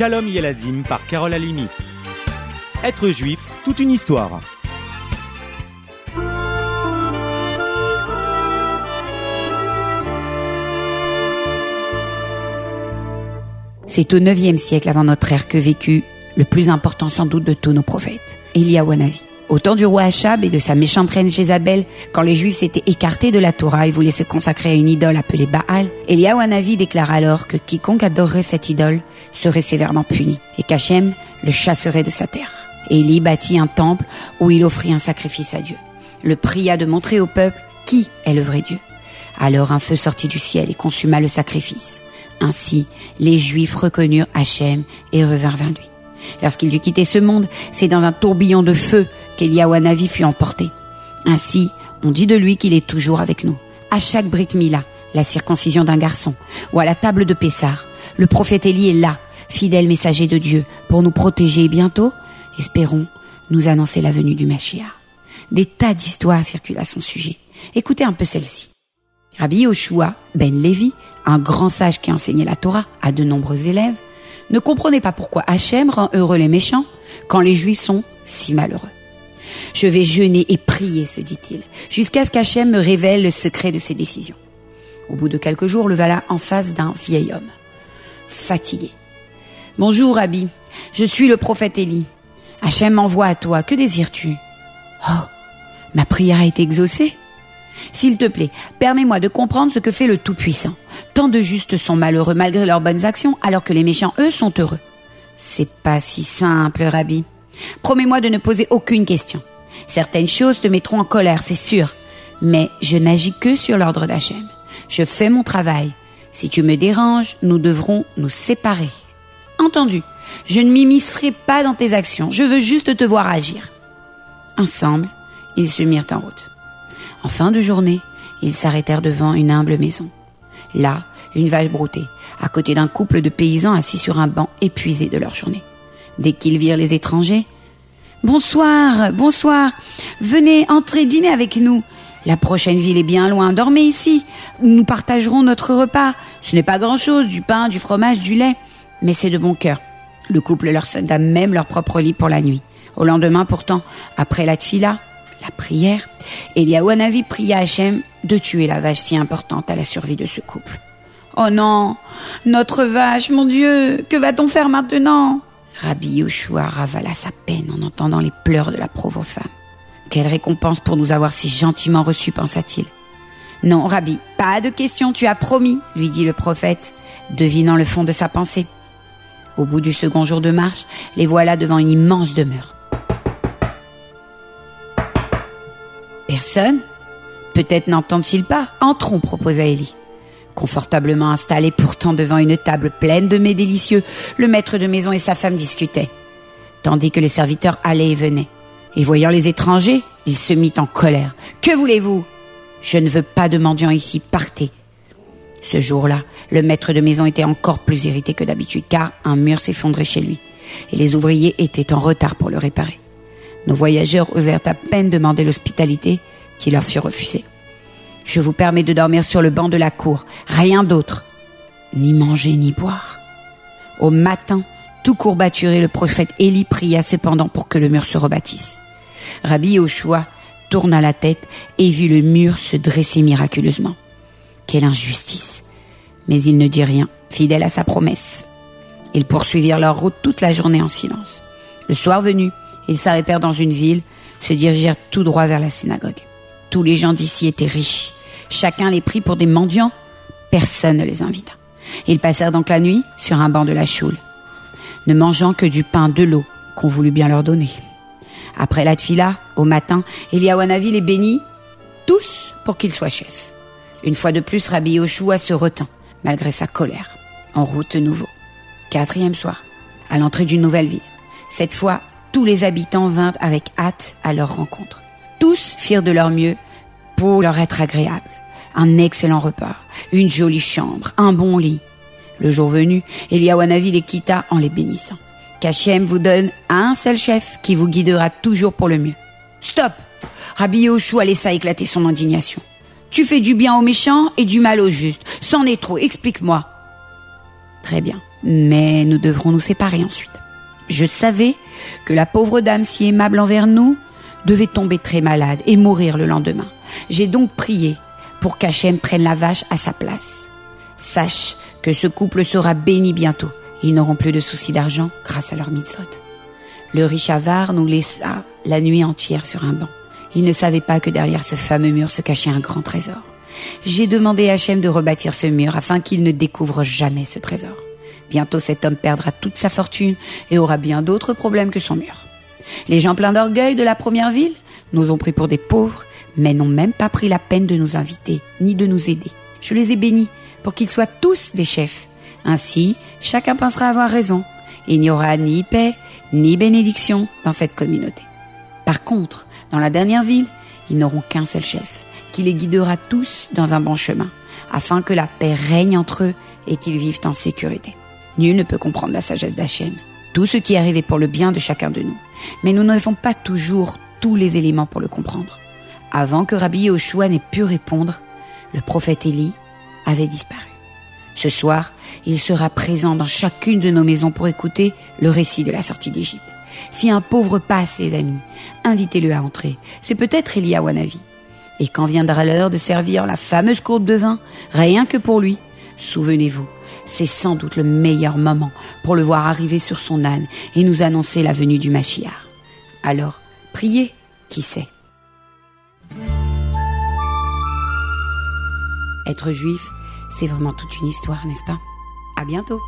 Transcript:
Shalom Yeladim par Carole Alimi. Être juif, toute une histoire. C'est au IXe siècle avant notre ère que vécut le plus important sans doute de tous nos prophètes, Eliyahu Hanavi. Au temps du roi Achab et de sa méchante reine Jézabel, quand les Juifs s'étaient écartés de la Torah et voulaient se consacrer à une idole appelée Baal, Eliyahu Hanavi déclara alors que quiconque adorerait cette idole serait sévèrement puni et qu'Hachem le chasserait de sa terre. Élie bâtit un temple où il offrit un sacrifice à Dieu. Le pria de montrer au peuple qui est le vrai Dieu. Alors un feu sortit du ciel et consuma le sacrifice. Ainsi, les Juifs reconnurent Hachem et revinrent vers lui. Lorsqu'il dut quitter ce monde, c'est dans un tourbillon de feu qu'Eliawanavi fut emporté. Ainsi, on dit de lui qu'il est toujours avec nous. À chaque Brit Mila, la circoncision d'un garçon, ou à la table de Pessar, le prophète Élie est là, fidèle messager de Dieu, pour nous protéger et bientôt, espérons, nous annoncer la venue du Mashiach. Des tas d'histoires circulent à son sujet. Écoutez un peu celle-ci. Rabbi Yoshua ben Levi, un grand sage qui enseignait la Torah à de nombreux élèves, ne comprenait pas pourquoi Hachem rend heureux les méchants quand les Juifs sont si malheureux. Je vais jeûner et prier, se dit-il, jusqu'à ce qu'Hachem me révèle le secret de ses décisions. Au bout de quelques jours, le voilà en face d'un vieil homme, fatigué. Bonjour, Rabbi. Je suis le prophète Élie. Hachem m'envoie à toi. Que désires-tu? Oh, ma prière a été exaucée. S'il te plaît, permets-moi de comprendre ce que fait le Tout-Puissant. Tant de justes sont malheureux malgré leurs bonnes actions, alors que les méchants, eux, sont heureux. C'est pas si simple, Rabbi. Promets-moi de ne poser aucune question. Certaines choses te mettront en colère, c'est sûr. Mais je n'agis que sur l'ordre d'Hachem. Je fais mon travail. Si tu me déranges, nous devrons nous séparer. Entendu. Je ne m'immiscerai pas dans tes actions. Je veux juste te voir agir. Ensemble, ils se mirent en route. En fin de journée, ils s'arrêtèrent devant une humble maison. Là, une vache broutée, à côté d'un couple de paysans assis sur un banc épuisés de leur journée. Dès qu'ils virent les étrangers, Bonsoir, bonsoir. Venez, entrer dîner avec nous. La prochaine ville est bien loin. Dormez ici. Nous partagerons notre repas. Ce n'est pas grand-chose, du pain, du fromage, du lait. Mais c'est de bon cœur. Le couple leur céda même leur propre lit pour la nuit. Au lendemain, pourtant, après la tfila, la prière, Eliaouanavi pria Hachem de tuer la vache si importante à la survie de ce couple. Oh non, notre vache, mon Dieu, que va-t-on faire maintenant? Rabbi Yoshua ravala sa peine en entendant les pleurs de la pauvre femme. Quelle récompense pour nous avoir si gentiment reçus, pensa-t-il. Non, Rabbi, pas de question, tu as promis, lui dit le prophète, devinant le fond de sa pensée. Au bout du second jour de marche, les voilà devant une immense demeure. Personne? Peut-être n'entendent-ils pas Entrons, proposa Élie. Confortablement installé pourtant devant une table pleine de mets délicieux, le maître de maison et sa femme discutaient, tandis que les serviteurs allaient et venaient. Et voyant les étrangers, il se mit en colère. Que voulez-vous? Je ne veux pas de mendiants ici, partez. Ce jour-là, le maître de maison était encore plus irrité que d'habitude, car un mur s'effondrait chez lui, et les ouvriers étaient en retard pour le réparer. Nos voyageurs osèrent à peine demander l'hospitalité qui leur fut refusée. Je vous permets de dormir sur le banc de la cour, rien d'autre. Ni manger ni boire. Au matin, tout courbaturé, le prophète Élie pria cependant pour que le mur se rebâtisse. Rabbi Yoshua tourna la tête et vit le mur se dresser miraculeusement. Quelle injustice. Mais il ne dit rien, fidèle à sa promesse. Ils poursuivirent leur route toute la journée en silence. Le soir venu, ils s'arrêtèrent dans une ville, se dirigèrent tout droit vers la synagogue. Tous les gens d'ici étaient riches. Chacun les prit pour des mendiants. Personne ne les invita. Ils passèrent donc la nuit sur un banc de la choule, ne mangeant que du pain, de l'eau qu'on voulut bien leur donner. Après la tfila, au matin, Eliawanavi les bénit tous pour qu'ils soient chefs. Une fois de plus, Rabbi Yoshua se retint, malgré sa colère. En route nouveau. Quatrième soir, à l'entrée d'une nouvelle ville. Cette fois, tous les habitants vinrent avec hâte à leur rencontre. Tous firent de leur mieux pour leur être agréables. Un excellent repas, une jolie chambre, un bon lit. Le jour venu, Eliawanavi les quitta en les bénissant. Kachem vous donne un seul chef qui vous guidera toujours pour le mieux. Stop Rabbi Yoshua laissa éclater son indignation. Tu fais du bien aux méchants et du mal aux justes. C'en est trop, explique-moi. Très bien. Mais nous devrons nous séparer ensuite. Je savais que la pauvre dame si aimable envers nous devait tomber très malade et mourir le lendemain. J'ai donc prié pour qu'Hachem prenne la vache à sa place. Sache que ce couple sera béni bientôt. Ils n'auront plus de soucis d'argent grâce à leur mitzvot. Le riche avare nous laissa la nuit entière sur un banc. Il ne savait pas que derrière ce fameux mur se cachait un grand trésor. J'ai demandé à Hachem de rebâtir ce mur afin qu'il ne découvre jamais ce trésor. Bientôt cet homme perdra toute sa fortune et aura bien d'autres problèmes que son mur. Les gens pleins d'orgueil de la première ville nous ont pris pour des pauvres, mais n'ont même pas pris la peine de nous inviter, ni de nous aider. Je les ai bénis pour qu'ils soient tous des chefs. Ainsi, chacun pensera avoir raison. Il n'y aura ni paix, ni bénédiction dans cette communauté. Par contre, dans la dernière ville, ils n'auront qu'un seul chef, qui les guidera tous dans un bon chemin, afin que la paix règne entre eux et qu'ils vivent en sécurité. Nul ne peut comprendre la sagesse d'Hachem. Tout ce qui est arrivé pour le bien de chacun de nous. Mais nous n'avons pas toujours tous les éléments pour le comprendre. Avant que Rabbi Yoshua n'ait pu répondre, le prophète Élie avait disparu. Ce soir, il sera présent dans chacune de nos maisons pour écouter le récit de la sortie d'Égypte. Si un pauvre passe, les amis, invitez-le à entrer. C'est peut-être Elia Wanavi. Et quand viendra l'heure de servir la fameuse courbe de vin, rien que pour lui, souvenez-vous, c'est sans doute le meilleur moment pour le voir arriver sur son âne et nous annoncer la venue du Mashiach. Alors, priez, qui sait? Être juif, c'est vraiment toute une histoire, n'est-ce pas? À bientôt